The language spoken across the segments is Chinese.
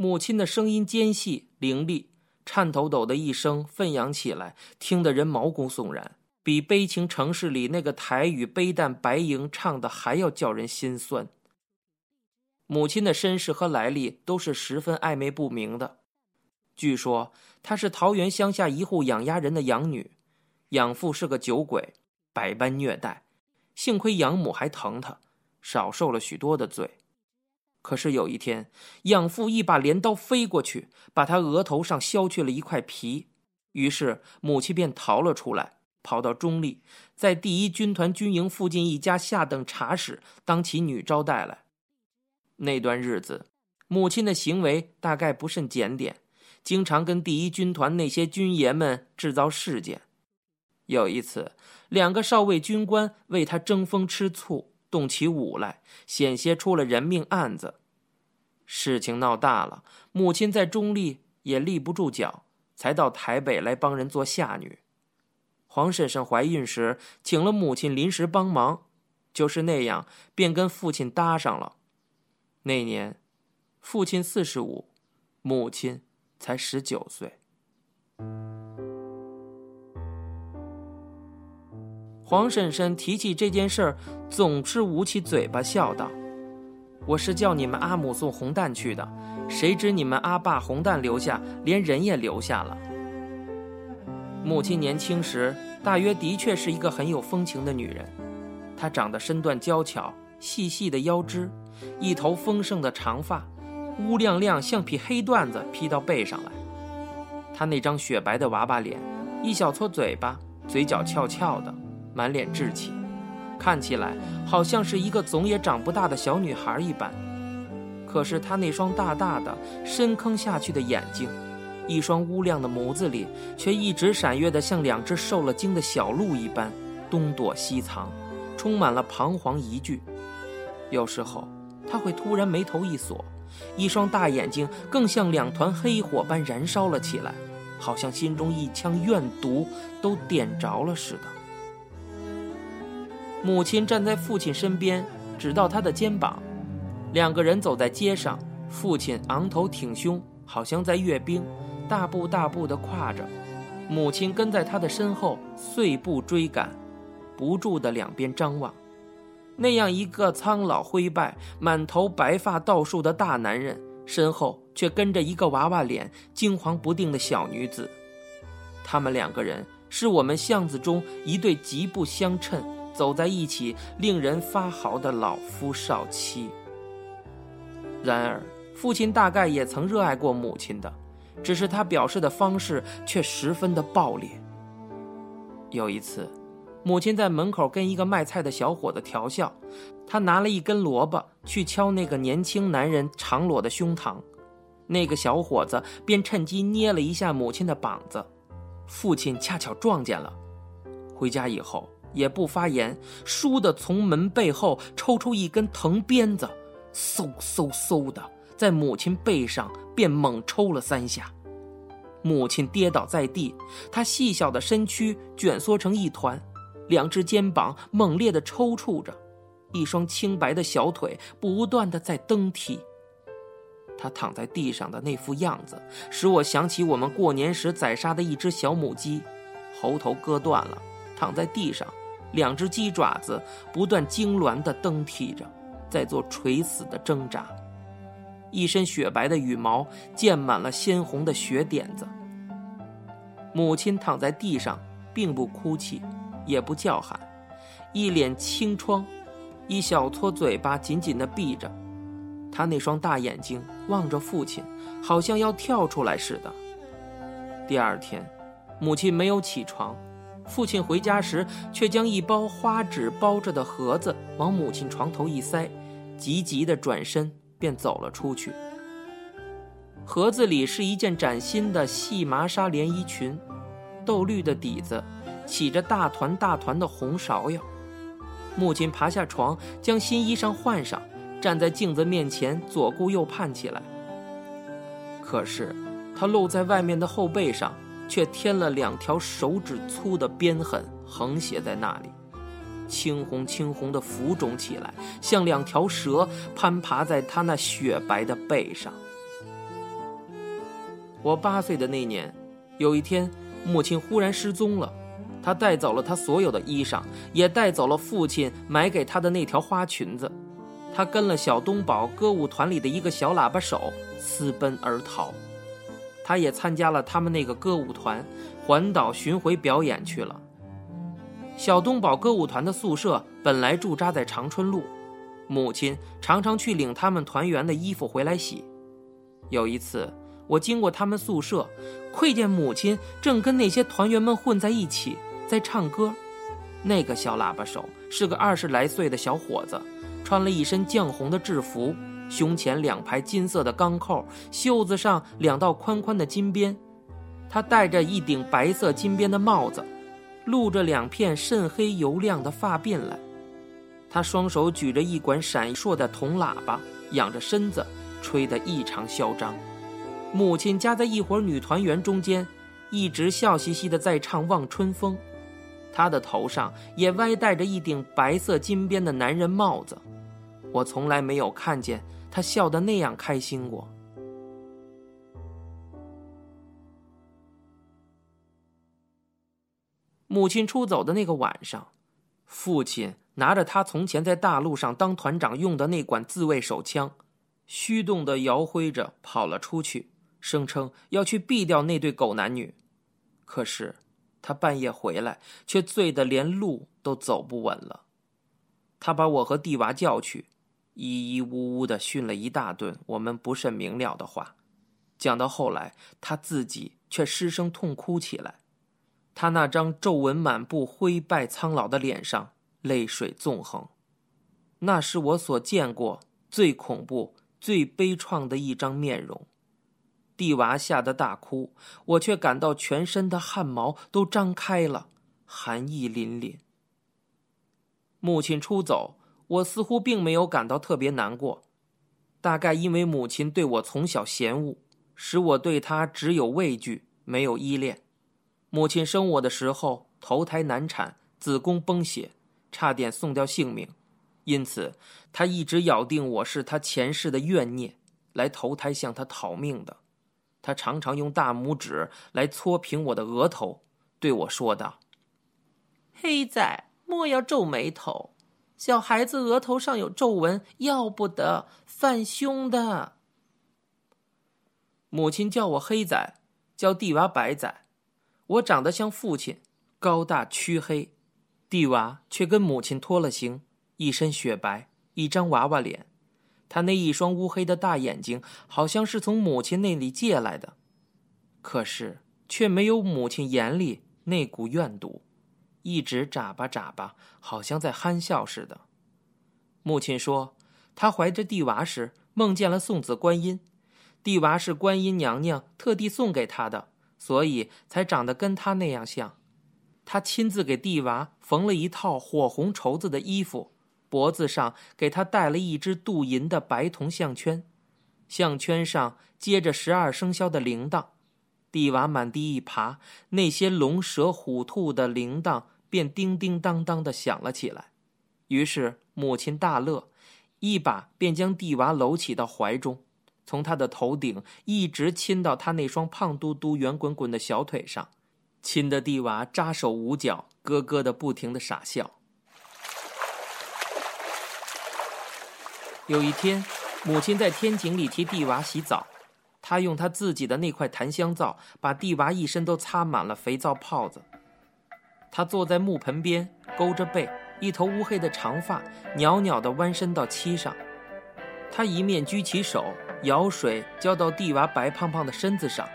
母亲的声音尖细凌厉，颤抖抖的一声奋扬起来，听得人毛骨悚然，比悲情城市里那个台语悲淡白银唱的还要叫人心酸。母亲的身世和来历都是十分暧昧不明的。据说她是桃园乡下一户养鸭人的养女，养父是个酒鬼，百般虐待，幸亏养母还疼她，少受了许多的罪。可是有一天，养父一把镰刀飞过去，把他额头上削去了一块皮，于是母亲便逃了出来，跑到中立，在第一军团军营附近一家下等茶室当起女招待来。那段日子，母亲的行为大概不甚检点，经常跟第一军团那些军爷们制造事件。有一次，两个少尉军官为他争风吃醋，动起武来，险些出了人命案子。事情闹大了，母亲在中立也立不住脚，才到台北来帮人做下女。黄婶婶怀孕时，请了母亲临时帮忙，就是那样，便跟父亲搭上了。那年，父亲四十五，母亲才十九岁。黄婶婶提起这件事儿，总是捂起嘴巴笑道：“我是叫你们阿母送红蛋去的，谁知你们阿爸红蛋留下，连人也留下了。”母亲年轻时，大约的确是一个很有风情的女人，她长得身段娇巧，细细的腰肢。一头丰盛的长发，乌亮亮，像匹黑缎子披到背上来。她那张雪白的娃娃脸，一小撮嘴巴，嘴角翘翘的，满脸稚气，看起来好像是一个总也长不大的小女孩一般。可是她那双大大的、深坑下去的眼睛，一双乌亮的眸子里，却一直闪跃的像两只受了惊的小鹿一般，东躲西藏，充满了彷徨疑惧。有时候。他会突然眉头一锁，一双大眼睛更像两团黑火般燃烧了起来，好像心中一腔怨毒都点着了似的。母亲站在父亲身边，指到他的肩膀，两个人走在街上，父亲昂头挺胸，好像在阅兵，大步大步地跨着，母亲跟在他的身后，碎步追赶，不住地两边张望。那样一个苍老灰败、满头白发倒竖的大男人，身后却跟着一个娃娃脸、惊惶不定的小女子。他们两个人是我们巷子中一对极不相称、走在一起令人发豪的老夫少妻。然而，父亲大概也曾热爱过母亲的，只是他表示的方式却十分的暴烈。有一次。母亲在门口跟一个卖菜的小伙子调笑，他拿了一根萝卜去敲那个年轻男人长裸的胸膛，那个小伙子便趁机捏了一下母亲的膀子，父亲恰巧撞见了，回家以后也不发言，倏地从门背后抽出一根藤鞭子，嗖嗖嗖的在母亲背上便猛抽了三下，母亲跌倒在地，她细小的身躯卷缩成一团。两只肩膀猛烈的抽搐着，一双清白的小腿不断的在蹬踢。他躺在地上的那副样子，使我想起我们过年时宰杀的一只小母鸡，喉头割断了，躺在地上，两只鸡爪子不断痉挛的蹬踢着，在做垂死的挣扎。一身雪白的羽毛溅满了鲜红的血点子。母亲躺在地上，并不哭泣。也不叫喊，一脸清疮，一小撮嘴巴紧紧地闭着，他那双大眼睛望着父亲，好像要跳出来似的。第二天，母亲没有起床，父亲回家时却将一包花纸包着的盒子往母亲床头一塞，急急地转身便走了出去。盒子里是一件崭新的细麻纱连衣裙，豆绿的底子。起着大团大团的红芍药，母亲爬下床，将新衣裳换上，站在镜子面前左顾右盼起来。可是，她露在外面的后背上，却添了两条手指粗的鞭痕，横斜在那里，青红青红的浮肿起来，像两条蛇攀爬在她那雪白的背上。我八岁的那年，有一天，母亲忽然失踪了。她带走了她所有的衣裳，也带走了父亲买给她的那条花裙子。她跟了小东宝歌舞团里的一个小喇叭手私奔而逃。他也参加了他们那个歌舞团，环岛巡回表演去了。小东宝歌舞团的宿舍本来驻扎在长春路，母亲常常去领他们团员的衣服回来洗。有一次，我经过他们宿舍，窥见母亲正跟那些团员们混在一起，在唱歌。那个小喇叭手是个二十来岁的小伙子，穿了一身绛红的制服，胸前两排金色的钢扣，袖子上两道宽宽的金边。他戴着一顶白色金边的帽子，露着两片甚黑油亮的发辫来。他双手举着一管闪烁的铜喇叭，仰着身子。吹得异常嚣张，母亲夹在一伙女团员中间，一直笑嘻嘻的在唱《望春风》，她的头上也歪戴着一顶白色金边的男人帽子，我从来没有看见他笑得那样开心过。母亲出走的那个晚上，父亲拿着他从前在大路上当团长用的那管自卫手枪。虚动的摇挥着跑了出去，声称要去毙掉那对狗男女。可是他半夜回来，却醉得连路都走不稳了。他把我和弟娃叫去，咿咿呜呜的训了一大顿我们不甚明了的话。讲到后来，他自己却失声痛哭起来。他那张皱纹满布、灰败苍老的脸上泪水纵横，那是我所见过最恐怖。最悲怆的一张面容，蒂娃吓得大哭，我却感到全身的汗毛都张开了，寒意凛凛。母亲出走，我似乎并没有感到特别难过，大概因为母亲对我从小嫌恶，使我对她只有畏惧，没有依恋。母亲生我的时候，头胎难产，子宫崩血，差点送掉性命。因此，她一直咬定我是她前世的怨孽，来投胎向她讨命的。她常常用大拇指来搓平我的额头，对我说道：“黑仔，莫要皱眉头，小孩子额头上有皱纹，要不得，犯凶的。”母亲叫我黑仔，叫弟娃白仔。我长得像父亲，高大黢黑，弟娃却跟母亲脱了形。一身雪白，一张娃娃脸，他那一双乌黑的大眼睛，好像是从母亲那里借来的，可是却没有母亲眼里那股怨毒，一直眨巴眨巴，好像在憨笑似的。母亲说，她怀着地娃时梦见了送子观音，地娃是观音娘娘特地送给她的，所以才长得跟她那样像。她亲自给地娃缝了一套火红绸子的衣服。脖子上给他戴了一只镀银的白铜项圈，项圈上接着十二生肖的铃铛。蒂娃满地一爬，那些龙蛇虎兔的铃铛便叮叮当当的响了起来。于是母亲大乐，一把便将蒂娃搂起到怀中，从他的头顶一直亲到他那双胖嘟嘟、圆滚滚的小腿上，亲的蒂娃扎手捂脚，咯咯的不停的傻笑。有一天，母亲在天井里替地娃洗澡，他用他自己的那块檀香皂把地娃一身都擦满了肥皂泡子。他坐在木盆边，勾着背，一头乌黑的长发袅袅地弯伸到膝上。他一面举起手舀水浇到地娃白胖胖的身子上，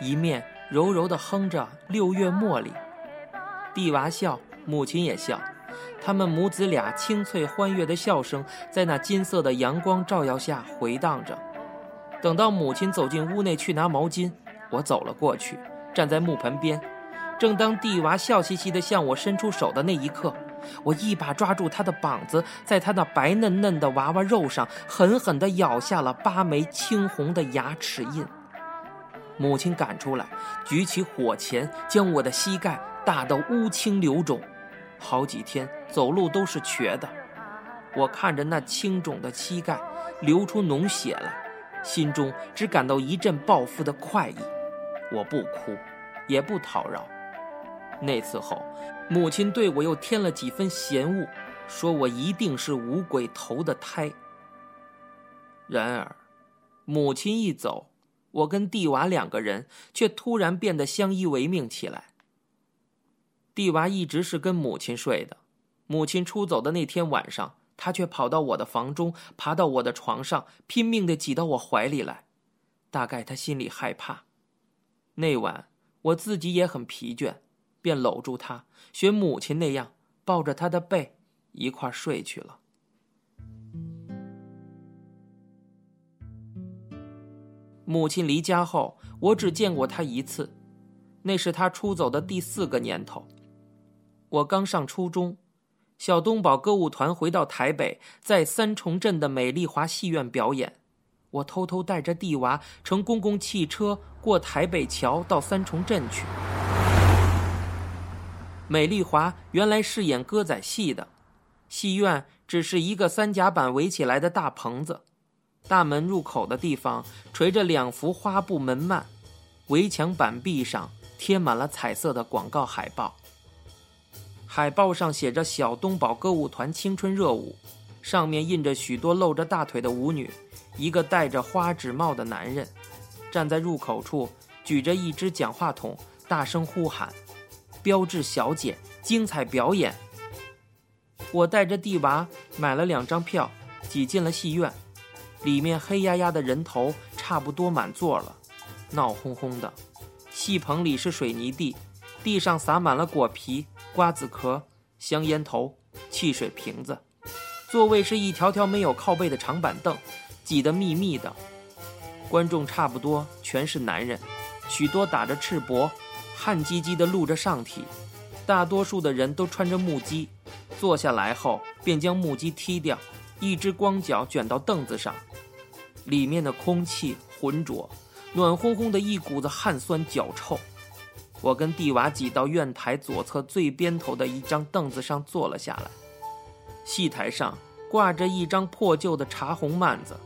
一面柔柔地哼着《六月茉莉》。地娃笑，母亲也笑。他们母子俩清脆欢悦的笑声，在那金色的阳光照耀下回荡着。等到母亲走进屋内去拿毛巾，我走了过去，站在木盆边。正当地娃笑嘻嘻地向我伸出手的那一刻，我一把抓住他的膀子，在他那白嫩嫩的娃娃肉上狠狠地咬下了八枚青红的牙齿印。母亲赶出来，举起火钳，将我的膝盖打得乌青流肿。好几天走路都是瘸的，我看着那青肿的膝盖流出脓血来，心中只感到一阵报复的快意。我不哭，也不讨饶。那次后，母亲对我又添了几分嫌恶，说我一定是五鬼投的胎。然而，母亲一走，我跟蒂娃两个人却突然变得相依为命起来。蒂娃一直是跟母亲睡的，母亲出走的那天晚上，他却跑到我的房中，爬到我的床上，拼命的挤到我怀里来。大概他心里害怕。那晚我自己也很疲倦。便搂住他，学母亲那样抱着他的背一块睡去了。母亲离家后，我只见过他一次，那是他出走的第四个年头。我刚上初中，小东宝歌舞团回到台北，在三重镇的美丽华戏院表演，我偷偷带着弟娃乘公共汽车过台北桥到三重镇去。美丽华原来是演歌仔戏的，戏院只是一个三甲板围起来的大棚子，大门入口的地方垂着两幅花布门幔，围墙板壁上贴满了彩色的广告海报。海报上写着“小东宝歌舞团青春热舞”，上面印着许多露着大腿的舞女，一个戴着花纸帽的男人，站在入口处，举着一只讲话筒，大声呼喊。标志小姐，精彩表演。我带着弟娃买了两张票，挤进了戏院。里面黑压压的人头差不多满座了，闹哄哄的。戏棚里是水泥地，地上撒满了果皮、瓜子壳、香烟头、汽水瓶子。座位是一条条没有靠背的长板凳，挤得密密的。观众差不多全是男人，许多打着赤膊。汗唧唧地露着上体，大多数的人都穿着木屐，坐下来后便将木屐踢掉，一只光脚卷到凳子上。里面的空气浑浊，暖烘烘的一股子汗酸脚臭。我跟蒂娃挤到院台左侧最边头的一张凳子上坐了下来。戏台上挂着一张破旧的茶红幔子，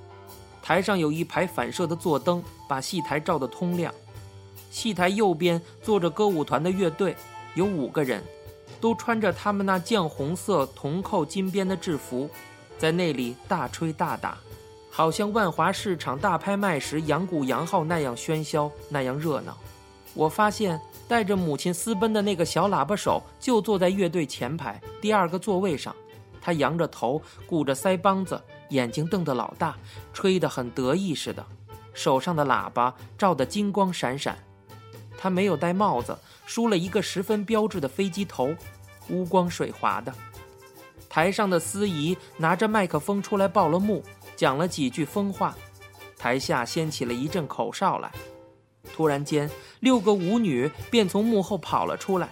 台上有一排反射的座灯，把戏台照得通亮。戏台右边坐着歌舞团的乐队，有五个人，都穿着他们那绛红色铜扣金边的制服，在那里大吹大打，好像万华市场大拍卖时扬鼓扬号那样喧嚣，那样热闹。我发现带着母亲私奔的那个小喇叭手就坐在乐队前排第二个座位上，他扬着头，鼓着腮帮子，眼睛瞪得老大，吹得很得意似的，手上的喇叭照得金光闪闪。他没有戴帽子，梳了一个十分标致的飞机头，乌光水滑的。台上的司仪拿着麦克风出来报了幕，讲了几句疯话。台下掀起了一阵口哨来。突然间，六个舞女便从幕后跑了出来，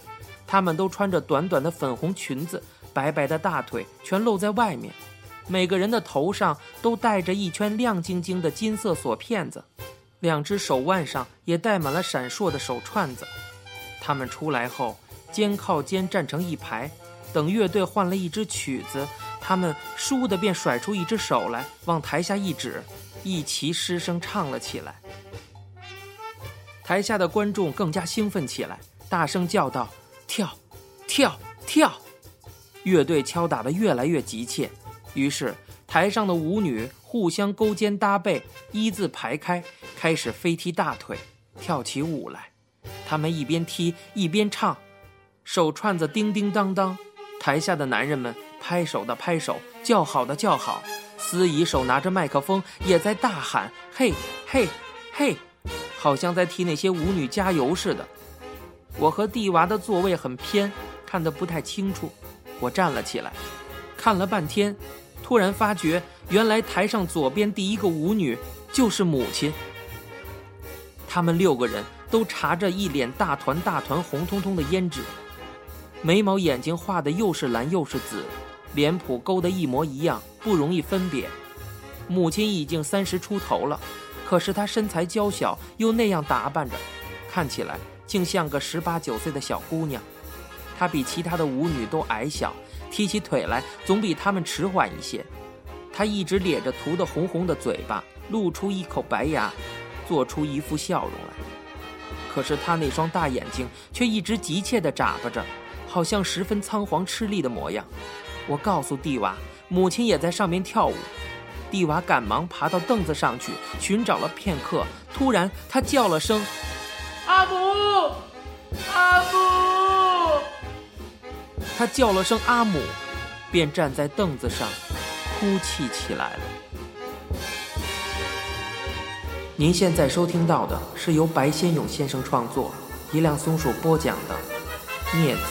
她们都穿着短短的粉红裙子，白白的大腿全露在外面，每个人的头上都戴着一圈亮晶晶的金色锁片子。两只手腕上也戴满了闪烁的手串子。她们出来后，肩靠肩站成一排，等乐队换了一支曲子，她们倏地便甩出一只手来，往台下一指，一齐失声唱了起来。台下的观众更加兴奋起来，大声叫道：“跳，跳，跳！”乐队敲打得越来越急切，于是台上的舞女。互相勾肩搭背，一字排开，开始飞踢大腿，跳起舞来。他们一边踢一边唱，手串子叮叮当当。台下的男人们拍手的拍手，叫好的叫好。司仪手拿着麦克风，也在大喊：“嘿，嘿，嘿！”好像在替那些舞女加油似的。我和蒂娃的座位很偏，看得不太清楚。我站了起来，看了半天。突然发觉，原来台上左边第一个舞女就是母亲。他们六个人都搽着一脸大团大团红彤彤的胭脂，眉毛眼睛画的又是蓝又是紫，脸谱勾得一模一样，不容易分别。母亲已经三十出头了，可是她身材娇小，又那样打扮着，看起来竟像个十八九岁的小姑娘。她比其他的舞女都矮小。踢起腿来总比她们迟缓一些，她一直咧着涂得红红的嘴巴，露出一口白牙，做出一副笑容来。可是她那双大眼睛却一直急切地眨巴着，好像十分仓皇吃力的模样。我告诉蒂娃，母亲也在上面跳舞。蒂娃赶忙爬到凳子上去，寻找了片刻，突然他叫了声：“阿母，阿母！”他叫了声“阿母”，便站在凳子上哭泣起来了。您现在收听到的是由白先勇先生创作、一辆松鼠播讲的《镊子》。